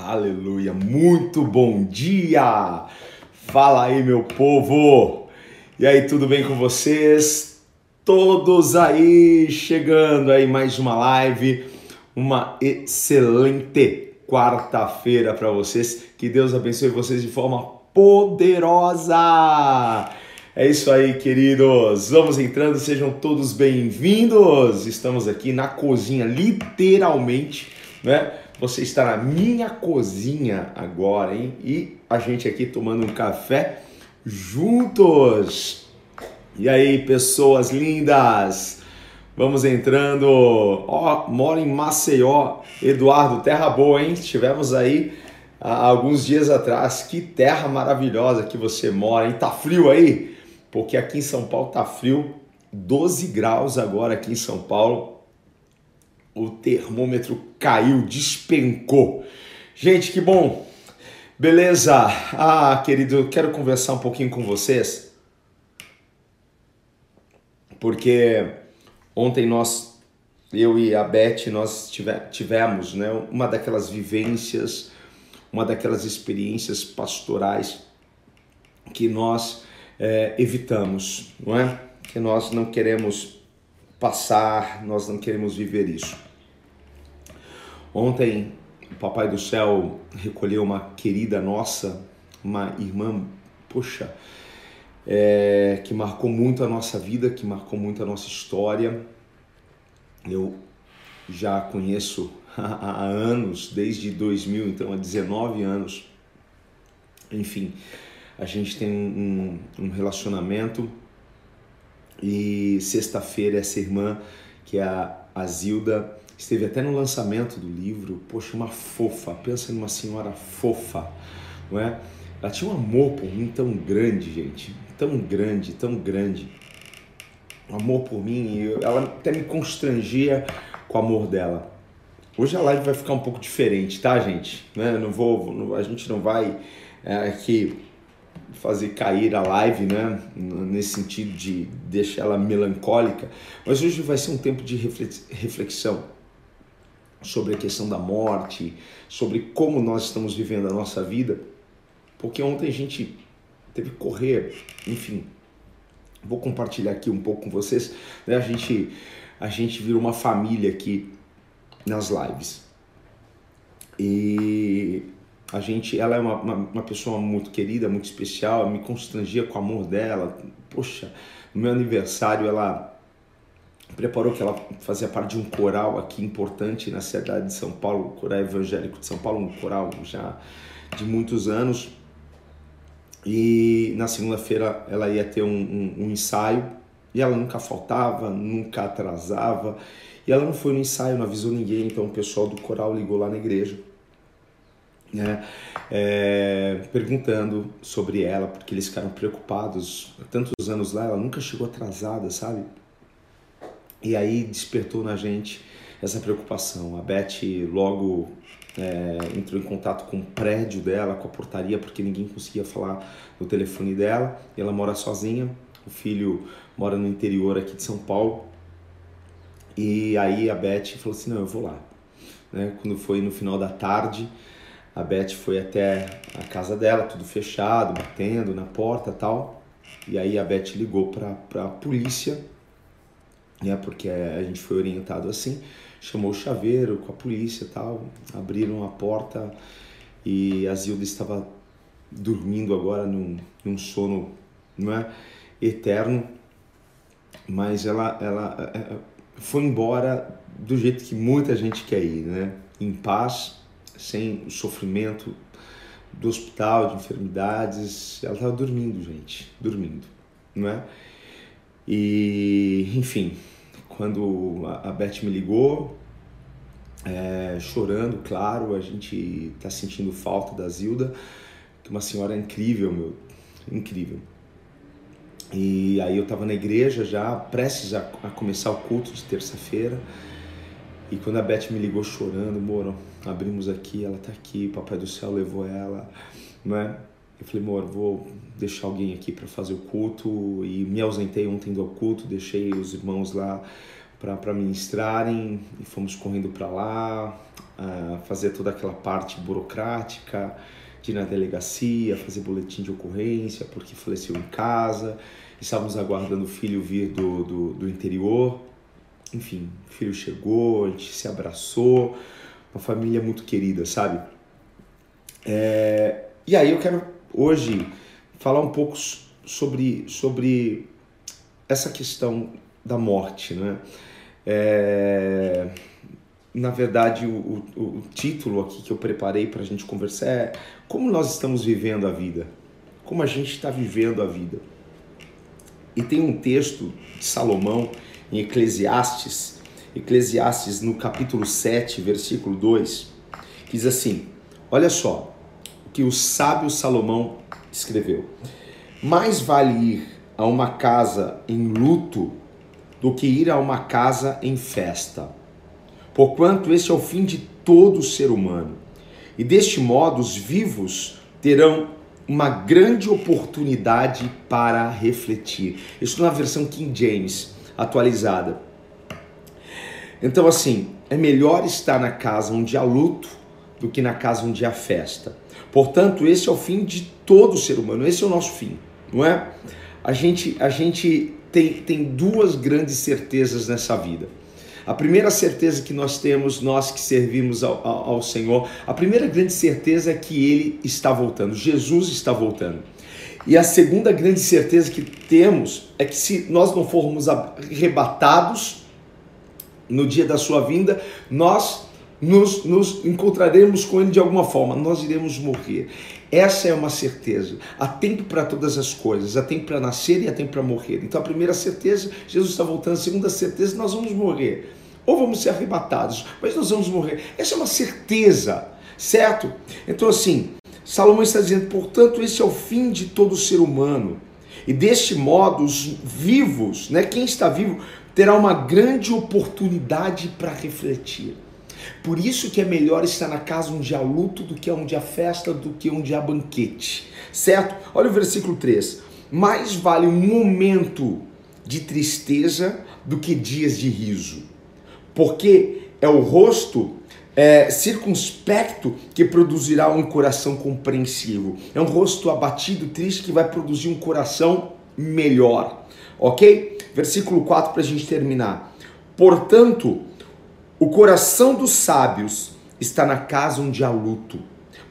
Aleluia, muito bom dia! Fala aí, meu povo! E aí, tudo bem com vocês? Todos aí chegando aí mais uma live, uma excelente quarta-feira para vocês. Que Deus abençoe vocês de forma poderosa. É isso aí, queridos. Vamos entrando, sejam todos bem-vindos. Estamos aqui na cozinha, literalmente, né? Você está na minha cozinha agora, hein? E a gente aqui tomando um café juntos. E aí, pessoas lindas? Vamos entrando. Ó, mora em Maceió, Eduardo, terra boa, hein? Estivemos aí há alguns dias atrás. Que terra maravilhosa que você mora, hein? Tá frio aí? Porque aqui em São Paulo tá frio. 12 graus agora aqui em São Paulo o termômetro caiu, despencou. Gente, que bom. Beleza? Ah, querido, eu quero conversar um pouquinho com vocês. Porque ontem nós, eu e a Beth, nós tivemos né, uma daquelas vivências, uma daquelas experiências pastorais que nós é, evitamos, não é? Que nós não queremos passar, nós não queremos viver isso. Ontem, o Papai do Céu recolheu uma querida nossa, uma irmã, poxa, é, que marcou muito a nossa vida, que marcou muito a nossa história. Eu já conheço há anos, desde 2000, então há 19 anos. Enfim, a gente tem um, um relacionamento e sexta-feira essa irmã, que é a, a Zilda, esteve até no lançamento do livro. Poxa, uma fofa, pensa numa senhora fofa, não é? Ela tinha um amor por mim tão grande, gente, tão grande, tão grande. Um amor por mim, ela até me constrangia com o amor dela. Hoje a live vai ficar um pouco diferente, tá, gente? Né? Não vou, a gente não vai é, aqui fazer cair a live, né? Nesse sentido de deixar ela melancólica. Mas hoje vai ser um tempo de reflexão sobre a questão da morte, sobre como nós estamos vivendo a nossa vida. Porque ontem a gente teve que correr, enfim. Vou compartilhar aqui um pouco com vocês. Né? A gente a gente virou uma família aqui nas lives. E a gente, ela é uma, uma, uma, pessoa muito querida, muito especial, me constrangia com o amor dela. Poxa, no meu aniversário ela preparou que ela fazia parte de um coral aqui importante na cidade de São Paulo, o Coral Evangélico de São Paulo, um coral já de muitos anos. E na segunda-feira ela ia ter um, um, um ensaio e ela nunca faltava, nunca atrasava. E ela não foi no ensaio, não avisou ninguém, então o pessoal do coral ligou lá na igreja né, é, perguntando sobre ela, porque eles ficaram preocupados. Há tantos anos lá, ela nunca chegou atrasada, sabe? E aí despertou na gente essa preocupação. A Beth logo é, entrou em contato com o prédio dela, com a portaria, porque ninguém conseguia falar no telefone dela. E ela mora sozinha, o filho mora no interior aqui de São Paulo. E aí a Beth falou assim: não, eu vou lá. Né? Quando foi no final da tarde, a Beth foi até a casa dela, tudo fechado, batendo na porta tal. E aí a Beth ligou para a polícia, né, porque a gente foi orientado assim. Chamou o chaveiro com a polícia tal, abriram a porta e a Zilda estava dormindo agora num, num sono não é, eterno, mas ela, ela é, é, foi embora do jeito que muita gente quer ir, né? em paz, sem o sofrimento do hospital, de enfermidades. Ela estava dormindo, gente, dormindo, não é? E, enfim, quando a Beth me ligou, é, chorando, claro, a gente está sentindo falta da Zilda, que é uma senhora incrível, meu, incrível. E aí eu estava na igreja já, prestes a, a começar o culto de terça-feira, e quando a Beth me ligou chorando, Moro, abrimos aqui, ela tá aqui, Papai do Céu levou ela, não é? Eu falei, Moro, vou deixar alguém aqui para fazer o culto e me ausentei ontem do culto, deixei os irmãos lá para ministrarem e fomos correndo para lá, fazer toda aquela parte burocrática, de ir na delegacia, fazer boletim de ocorrência, porque faleceu em casa, estávamos aguardando o filho vir do, do, do interior. Enfim, o filho chegou, a gente se abraçou, uma família muito querida, sabe? É, e aí eu quero hoje falar um pouco sobre, sobre essa questão da morte, né? É, na verdade, o, o, o, título aqui que eu preparei para a gente conversar é como nós estamos vivendo a vida, como a gente está vivendo a vida. E tem um texto de Salomão em Eclesiastes, Eclesiastes no capítulo 7, versículo 2, que diz assim: Olha só o que o sábio Salomão escreveu. Mais vale ir a uma casa em luto do que ir a uma casa em festa. Porquanto esse é o fim de todo ser humano. E deste modo os vivos terão uma grande oportunidade para refletir. Isso na versão King James atualizada. Então, assim, é melhor estar na casa onde há luto do que na casa onde há festa. Portanto, esse é o fim de todo ser humano, esse é o nosso fim, não é? A gente, a gente tem, tem duas grandes certezas nessa vida. A primeira certeza que nós temos, nós que servimos ao, ao, ao, Senhor, a primeira grande certeza é que Ele está voltando, Jesus está voltando. E a segunda grande certeza que temos é que se nós não formos arrebatados no dia da sua vinda, nós nos, nos encontraremos com Ele de alguma forma, nós iremos morrer. Essa é uma certeza. Há tempo para todas as coisas, há tempo para nascer e há tempo para morrer. Então a primeira certeza, Jesus está voltando. A segunda certeza, nós vamos morrer. Ou vamos ser arrebatados, mas nós vamos morrer. Essa é uma certeza, certo? Então assim, Salomão está dizendo, portanto, esse é o fim de todo ser humano. E deste modo, os vivos, né, quem está vivo, terá uma grande oportunidade para refletir. Por isso que é melhor estar na casa onde há luto do que onde há festa, do que onde há banquete. Certo? Olha o versículo 3. Mais vale um momento de tristeza do que dias de riso. Porque é o rosto é, circunspecto que produzirá um coração compreensivo. É um rosto abatido, triste, que vai produzir um coração melhor. Ok? Versículo 4 para a gente terminar. Portanto, o coração dos sábios está na casa onde há luto,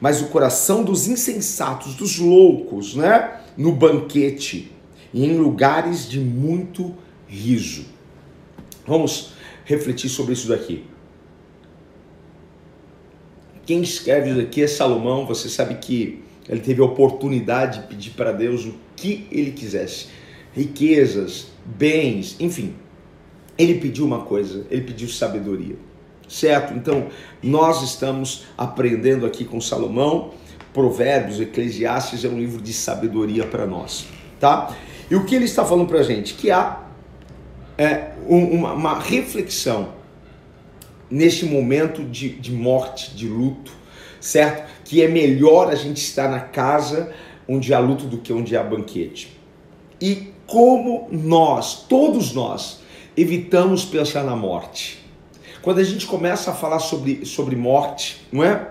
mas o coração dos insensatos, dos loucos, né? No banquete e em lugares de muito riso. Vamos refletir sobre isso daqui. Quem escreve isso aqui é Salomão, você sabe que ele teve a oportunidade de pedir para Deus o que ele quisesse: riquezas, bens, enfim. Ele pediu uma coisa, ele pediu sabedoria. Certo? Então, nós estamos aprendendo aqui com Salomão, Provérbios, Eclesiastes é um livro de sabedoria para nós, tá? E o que ele está falando para a gente? Que há é, uma, uma reflexão neste momento de, de morte, de luto, certo? Que é melhor a gente estar na casa onde há luto do que onde há banquete. E como nós, todos nós, evitamos pensar na morte. Quando a gente começa a falar sobre, sobre morte, não é?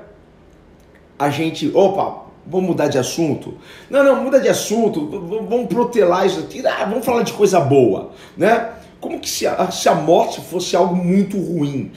A gente, opa, vamos mudar de assunto? Não, não, muda de assunto, vamos protelar isso aqui, ah, vamos falar de coisa boa, né? Como que se a, se a morte fosse algo muito ruim?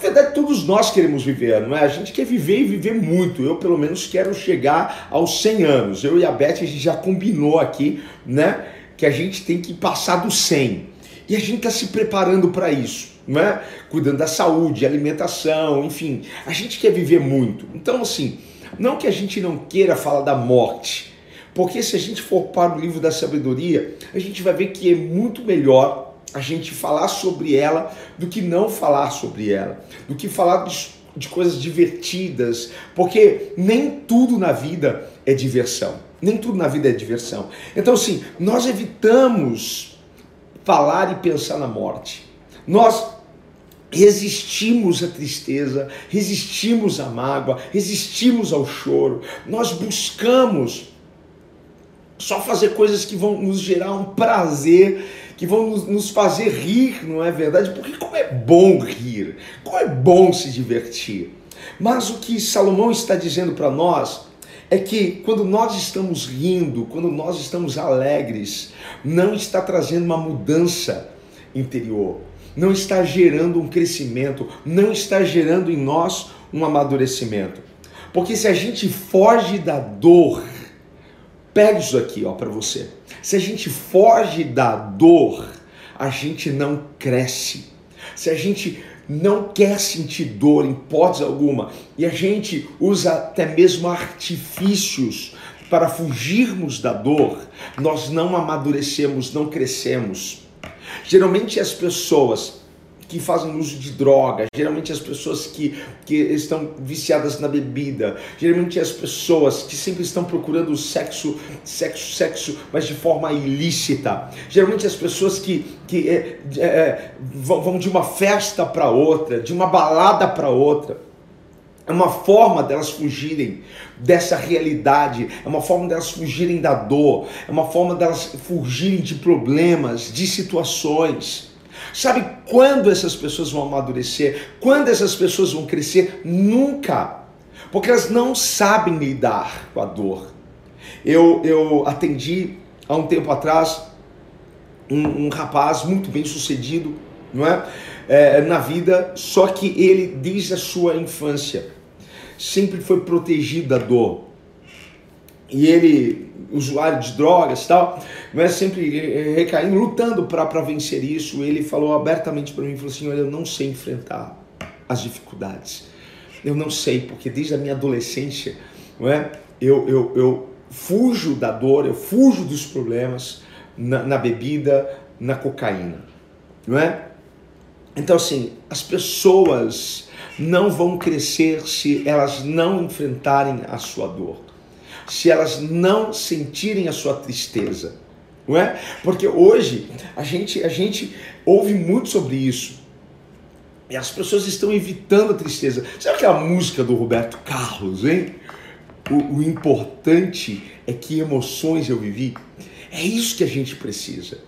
Na verdade, todos nós queremos viver, não é? A gente quer viver e viver muito. Eu, pelo menos, quero chegar aos 100 anos. Eu e a Beth, a gente já combinou aqui, né? Que a gente tem que passar dos 100. E a gente está se preparando para isso, né? Cuidando da saúde, alimentação, enfim. A gente quer viver muito. Então, assim, não que a gente não queira falar da morte, porque se a gente for para o livro da sabedoria, a gente vai ver que é muito melhor a gente falar sobre ela do que não falar sobre ela, do que falar de, de coisas divertidas, porque nem tudo na vida é diversão. Nem tudo na vida é diversão. Então, assim, nós evitamos falar e pensar na morte. Nós resistimos à tristeza, resistimos à mágoa, resistimos ao choro. Nós buscamos só fazer coisas que vão nos gerar um prazer, que vão nos, fazer rir, não é verdade? Porque como é bom rir, como é bom se divertir. Mas o que Salomão está dizendo para nós é que quando nós estamos rindo, quando nós estamos alegres, não está trazendo uma mudança interior, não está gerando um crescimento, não está gerando em nós um amadurecimento. Porque se a gente foge da dor, pega isso aqui, ó, para você. Se a gente foge da dor, a gente não cresce. Se a gente não quer sentir dor em hipótese alguma e a gente usa até mesmo artifícios para fugirmos da dor, nós não amadurecemos, não crescemos. Geralmente as pessoas que fazem uso de droga, geralmente as pessoas que, que estão viciadas na bebida, geralmente as pessoas que sempre estão procurando sexo, sexo, sexo, mas de forma ilícita, geralmente as pessoas que, que é, é, vão de uma festa para outra, de uma balada para outra. É uma forma delas fugirem dessa realidade, é uma forma delas fugirem da dor, é uma forma delas fugirem de problemas, de situações. Sabe quando essas pessoas vão amadurecer? Quando essas pessoas vão crescer? Nunca. Porque elas não sabem lidar com a dor. Eu, eu atendi há um tempo atrás um, um rapaz muito bem sucedido, não é? é? Na vida, só que ele, desde a sua infância, sempre foi protegido da dor. E ele usuário de drogas tal, é sempre eh, recaindo, lutando para vencer isso. Ele falou abertamente para mim, falou assim, olha, eu não sei enfrentar as dificuldades. Eu não sei, porque desde a minha adolescência, não é? eu, eu, eu fujo da dor, eu fujo dos problemas na, na bebida, na cocaína. Não é? Então, assim, as pessoas não vão crescer se elas não enfrentarem a sua dor se elas não sentirem a sua tristeza. Não é? Porque hoje a gente, a gente ouve muito sobre isso. E as pessoas estão evitando a tristeza. Sabe aquela música do Roberto Carlos, hein? O, o importante é que emoções eu vivi. É isso que a gente precisa.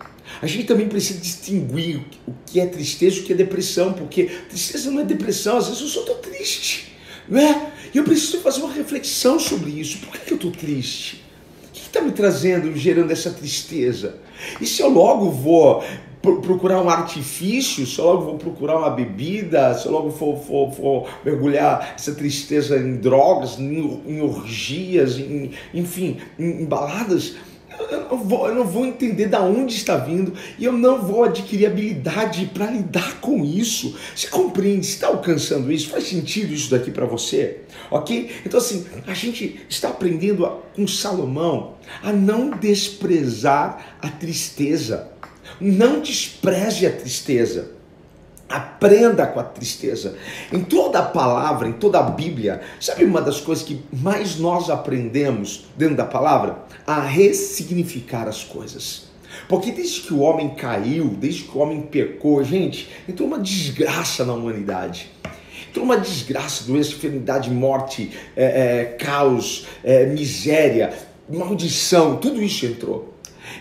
A gente também precisa distinguir o que é tristeza e o que é depressão, porque tristeza não é depressão, às vezes eu só estou triste, não é? E eu preciso fazer uma reflexão sobre isso. Por que, que eu estou triste? O que está me trazendo, gerando essa tristeza? E se eu logo vou procurar um artifício, se eu logo vou procurar uma bebida, se eu logo for, for, for mergulhar essa tristeza em drogas, em, em orgias, em, enfim, em, em baladas, eu não, vou, eu não vou entender da onde está vindo e eu não vou adquirir habilidade para lidar com isso. Você compreende? Está alcançando isso? Faz sentido isso daqui para você? Ok? Então, assim, a gente está aprendendo com Salomão a não desprezar a tristeza. Não despreze a tristeza. Aprenda com a tristeza. Em toda a palavra, em toda a Bíblia, sabe uma das coisas que mais nós aprendemos dentro da palavra? A ressignificar as coisas. Porque desde que o homem caiu, desde que o homem pecou, gente, entrou uma desgraça na humanidade. Entrou uma desgraça, doença, enfermidade, morte, é, é, caos, é, miséria, maldição, tudo isso entrou.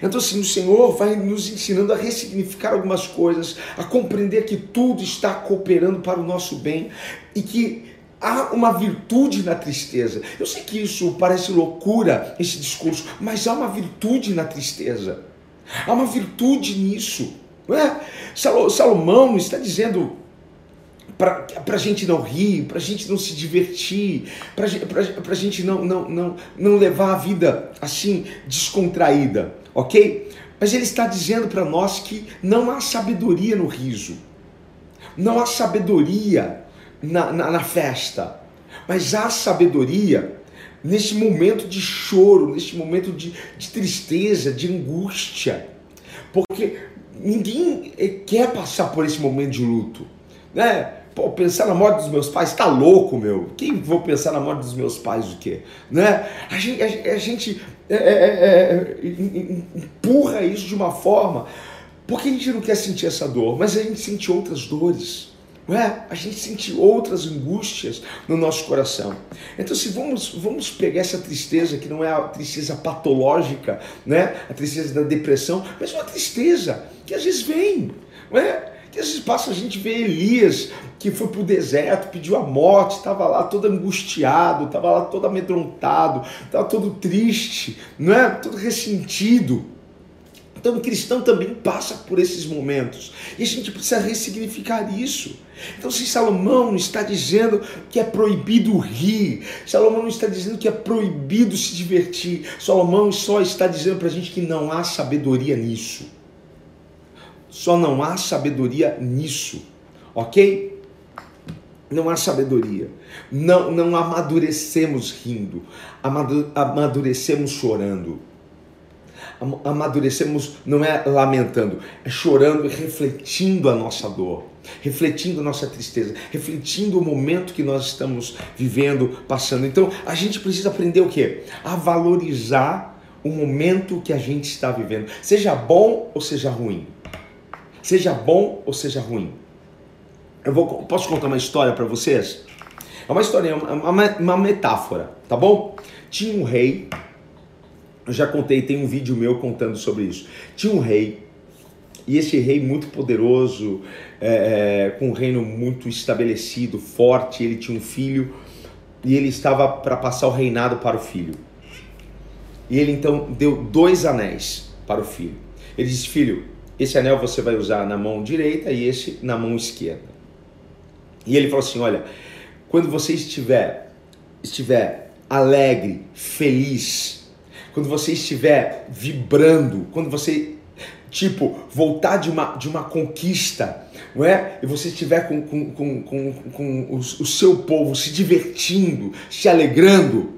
Então, assim, o Senhor vai nos ensinando a ressignificar algumas coisas, a compreender que tudo está cooperando para o nosso bem e que há uma virtude na tristeza. Eu sei que isso parece loucura, esse discurso, mas há uma virtude na tristeza. Há uma virtude nisso. Não é? Salomão está dizendo para a gente não rir, para a gente não se divertir, para a gente não, não, não, não levar a vida assim descontraída ok? Mas ele está dizendo para nós que não há sabedoria no riso, não há sabedoria na, na, na festa, mas há sabedoria nesse momento de choro, nesse momento de, de tristeza, de angústia, porque ninguém eh, quer passar por esse momento de luto, né? Pô, pensar na morte dos meus pais, tá louco, meu. Quem vou pensar na morte dos meus pais o quê? Né? A gente, a, a gente é, é, é, é empurra isso de uma forma porque a gente não quer sentir essa dor, mas a gente sente outras dores. Ué, a gente sente outras angústias no nosso coração. Então, se vamos, vamos pegar essa tristeza, que não é a tristeza patológica, né? a tristeza da depressão, mas uma tristeza que às vezes vem. Ué, que vezes passa a gente vê Elias, que foi para o deserto, pediu a morte, estava lá todo angustiado, estava lá todo amedrontado, estava todo triste, não é? todo ressentido. Então o cristão também passa por esses momentos. E a gente precisa ressignificar isso. Então, se Salomão está dizendo que é proibido rir, Salomão não está dizendo que é proibido se divertir, Salomão só está dizendo para a gente que não há sabedoria nisso. Só não há sabedoria nisso, ok? Não há sabedoria. Não, não amadurecemos rindo, amadurecemos chorando. Amadurecemos não é lamentando, é chorando e refletindo a nossa dor, refletindo a nossa tristeza, refletindo o momento que nós estamos vivendo, passando. Então a gente precisa aprender o que? A valorizar o momento que a gente está vivendo, seja bom ou seja ruim. Seja bom ou seja ruim. Eu vou, posso contar uma história para vocês? É uma história, uma, uma metáfora, tá bom? Tinha um rei, eu já contei, tem um vídeo meu contando sobre isso. Tinha um rei, e esse rei muito poderoso, é, é, com um reino muito estabelecido, forte, ele tinha um filho, e ele estava para passar o reinado para o filho. E ele então deu dois anéis para o filho. Ele disse: Filho, esse anel você vai usar na mão direita e esse na mão esquerda. E ele falou assim: Olha, quando você estiver, estiver alegre, feliz, quando você estiver vibrando, quando você, tipo, voltar de uma, de uma conquista, não é? E você estiver com, com, com, com, com o, o seu povo se divertindo, se alegrando,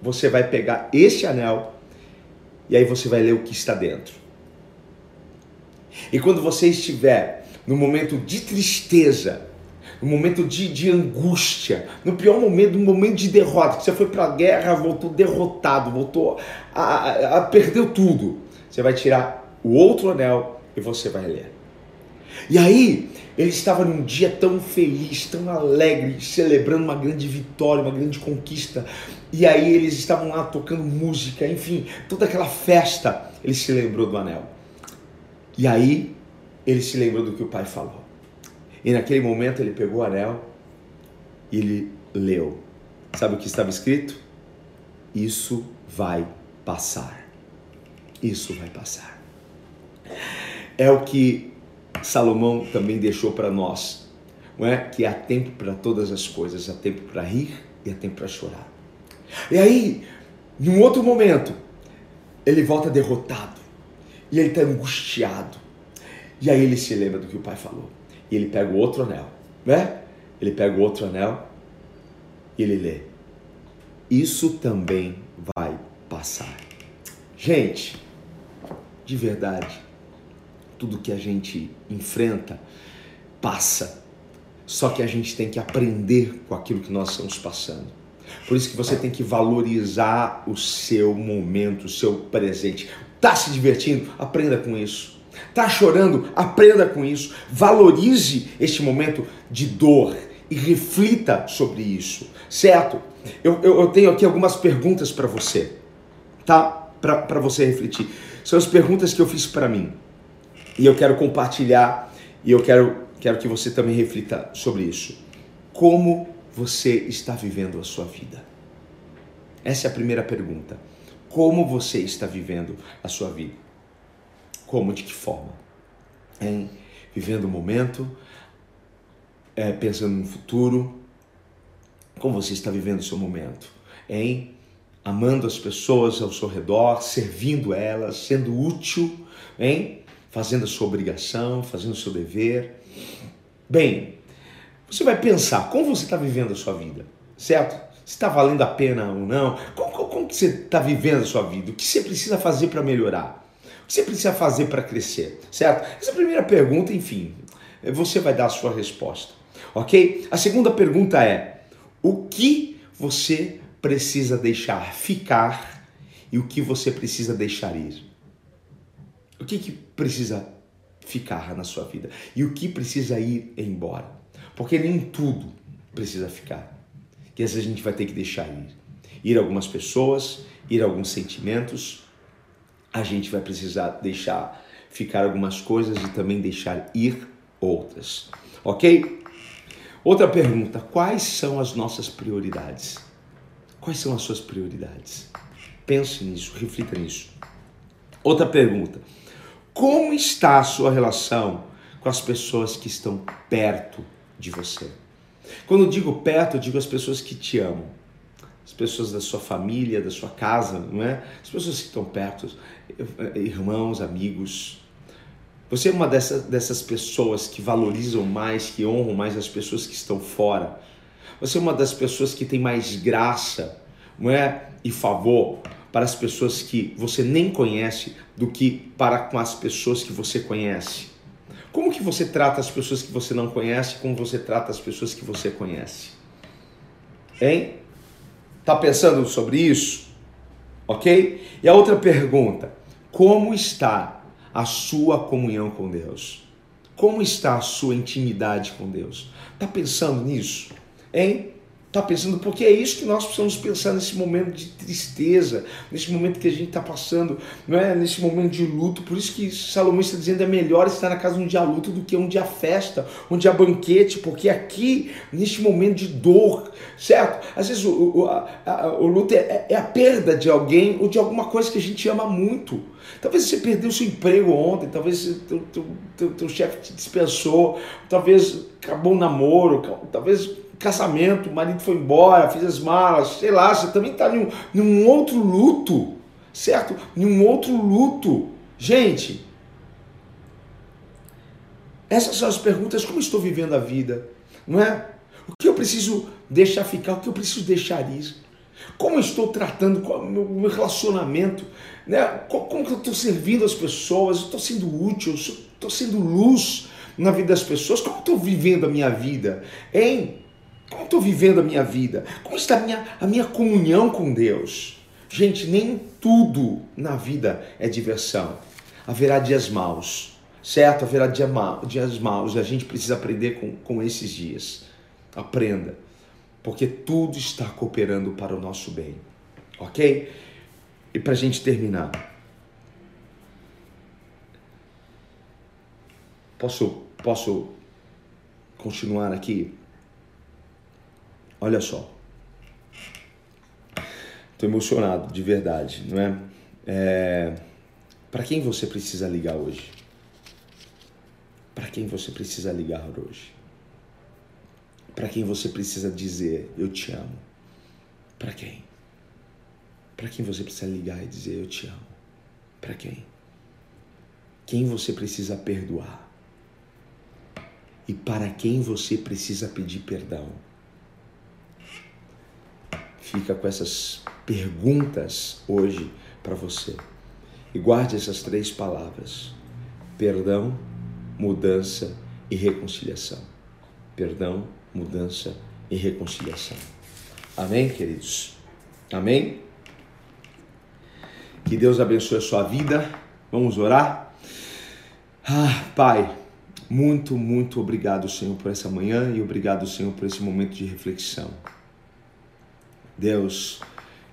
você vai pegar esse anel e aí você vai ler o que está dentro. E quando você estiver no momento de tristeza, no momento de, de angústia, no pior momento, no momento de derrota, que você foi para a guerra, voltou derrotado, voltou a, a, a perdeu tudo, você vai tirar o outro anel e você vai ler. E aí, ele estava num dia tão feliz, tão alegre, celebrando uma grande vitória, uma grande conquista. E aí eles estavam lá tocando música, enfim, toda aquela festa. Ele se lembrou do anel. E aí ele se lembrou do que o pai falou. E naquele momento ele pegou o anel e ele leu. Sabe o que estava escrito? Isso vai passar. Isso vai passar. É o que Salomão também deixou para nós, não é? Que há tempo para todas as coisas, há tempo para rir e há tempo para chorar. E aí, num outro momento, ele volta derrotado. E ele está angustiado. E aí ele se lembra do que o pai falou. E ele pega o outro anel, né? Ele pega o outro anel e ele lê. Isso também vai passar. Gente, de verdade, tudo que a gente enfrenta passa. Só que a gente tem que aprender com aquilo que nós estamos passando. Por isso que você tem que valorizar o seu momento, o seu presente. Tá se divertindo? Aprenda com isso. Tá chorando? Aprenda com isso. Valorize este momento de dor e reflita sobre isso, certo? Eu, eu, eu tenho aqui algumas perguntas para você, tá? Para você refletir. São as perguntas que eu fiz para mim e eu quero compartilhar e eu quero, quero que você também reflita sobre isso. Como você está vivendo a sua vida? Essa é a primeira pergunta. Como você está vivendo a sua vida? Como, de que forma? Em vivendo o momento, é, pensando no futuro. Como você está vivendo o seu momento? Em amando as pessoas ao seu redor, servindo elas, sendo útil, hein? fazendo a sua obrigação, fazendo o seu dever. Bem, você vai pensar como você está vivendo a sua vida, certo? Se está valendo a pena ou não, como, como que você está vivendo a sua vida, o que você precisa fazer para melhorar, o que você precisa fazer para crescer, certo? Essa é primeira pergunta, enfim, você vai dar a sua resposta, ok? A segunda pergunta é, o que você precisa deixar ficar e o que você precisa deixar ir? O que, que precisa ficar na sua vida e o que precisa ir embora? Porque nem tudo precisa ficar. Que às vezes a gente vai ter que deixar ir. Ir algumas pessoas, ir alguns sentimentos, a gente vai precisar deixar ficar algumas coisas e também deixar ir outras. Ok? Outra pergunta: quais são as nossas prioridades? Quais são as suas prioridades? Pense nisso, reflita nisso. Outra pergunta: como está a sua relação com as pessoas que estão perto de você? Quando digo perto, digo as pessoas que te amam, as pessoas da sua família, da sua casa, não é? As pessoas que estão perto, irmãos, amigos. Você é uma dessas, dessas pessoas que valorizam mais, que honram mais as pessoas que estão fora. Você é uma das pessoas que tem mais graça, não é? E favor para as pessoas que você nem conhece do que para com as pessoas que você conhece. Como que você trata as pessoas que você não conhece, como você trata as pessoas que você conhece? Hein? Tá pensando sobre isso? OK? E a outra pergunta: como está a sua comunhão com Deus? Como está a sua intimidade com Deus? Tá pensando nisso? Hein? Está pensando, porque é isso que nós precisamos pensar nesse momento de tristeza, nesse momento que a gente está passando, não é? nesse momento de luto. Por isso que Salomão está dizendo é melhor estar na casa um dia luto do que um dia festa, um dia banquete, porque aqui, neste momento de dor, certo? Às vezes o, o, a, a, o luto é, é, a perda de alguém ou de alguma coisa que a gente ama muito. Talvez você perdeu seu emprego ontem, talvez teu, teu, teu, teu chefe te dispensou, talvez acabou o namoro, talvez casamento, o marido foi embora, fez as malas, sei lá, você também está em, em um outro luto, certo? Em um outro luto. Gente, essas são as perguntas: como estou vivendo a vida? Não é? O que eu preciso deixar ficar? O que eu preciso deixar ir? Como estou tratando o meu relacionamento? Né? Como que eu estou servindo as pessoas? Estou sendo útil? Estou sendo luz na vida das pessoas? Como estou vivendo a minha vida? Hein? Como estou vivendo a minha vida? Como está a minha, a minha comunhão com Deus? Gente, nem tudo na vida é diversão. Haverá dias maus, certo? Haverá dia mal, dias maus e a gente precisa aprender com, com esses dias. Aprenda, porque tudo está cooperando para o nosso bem, ok? E para a gente terminar, posso, posso continuar aqui? Olha só. Estou emocionado, de verdade, não é? é... Para quem você precisa ligar hoje? Para quem você precisa ligar hoje? Para quem você precisa dizer eu te amo? Para quem? Para quem você precisa ligar e dizer eu te amo? Para quem? Quem você precisa perdoar? E para quem você precisa pedir perdão? Fica com essas perguntas hoje para você. E guarde essas três palavras: perdão, mudança e reconciliação. Perdão, mudança e reconciliação. Amém, queridos? Amém? Que Deus abençoe a sua vida. Vamos orar? Ah, Pai, muito, muito obrigado, Senhor, por essa manhã e obrigado, Senhor, por esse momento de reflexão. Deus,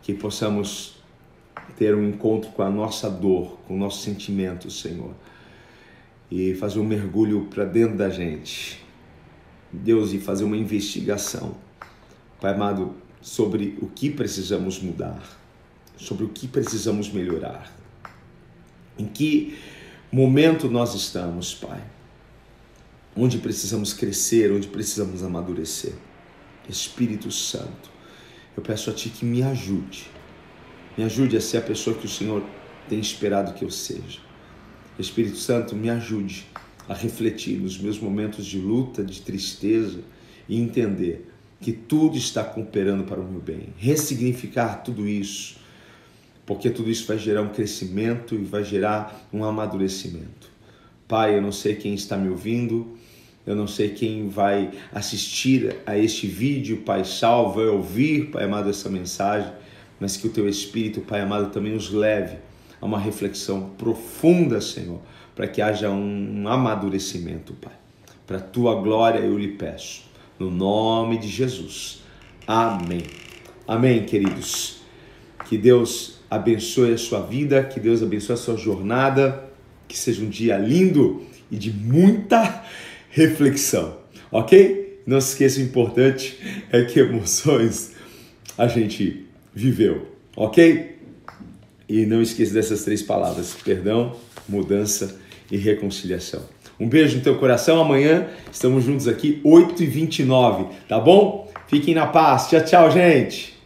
que possamos ter um encontro com a nossa dor, com o nosso sentimento, Senhor, e fazer um mergulho para dentro da gente. Deus, e fazer uma investigação, Pai amado, sobre o que precisamos mudar, sobre o que precisamos melhorar. Em que momento nós estamos, Pai? Onde precisamos crescer, onde precisamos amadurecer. Espírito Santo, eu peço a Ti que me ajude. Me ajude a ser a pessoa que o Senhor tem esperado que eu seja. Espírito Santo, me ajude a refletir nos meus momentos de luta, de tristeza e entender que tudo está cooperando para o meu bem. Ressignificar tudo isso, porque tudo isso vai gerar um crescimento e vai gerar um amadurecimento. Pai, eu não sei quem está me ouvindo, eu não sei quem vai assistir a este vídeo, Pai Salvo, vai ouvir, Pai amado, essa mensagem, mas que o Teu Espírito, Pai amado, também nos leve a uma reflexão profunda, Senhor, para que haja um amadurecimento, Pai. Para a Tua glória eu lhe peço. no nome de Jesus. Amém. Amém, queridos. Que Deus abençoe a sua vida, que Deus abençoe a sua jornada, que seja um dia lindo e de muita reflexão, ok? Não se esqueça, o importante é que emoções a gente viveu, ok? E não esqueça dessas três palavras: perdão, mudança e reconciliação. Um beijo no teu coração. Amanhã estamos juntos aqui, 8h29, tá bom? Fiquem na paz. Tchau, tchau, gente.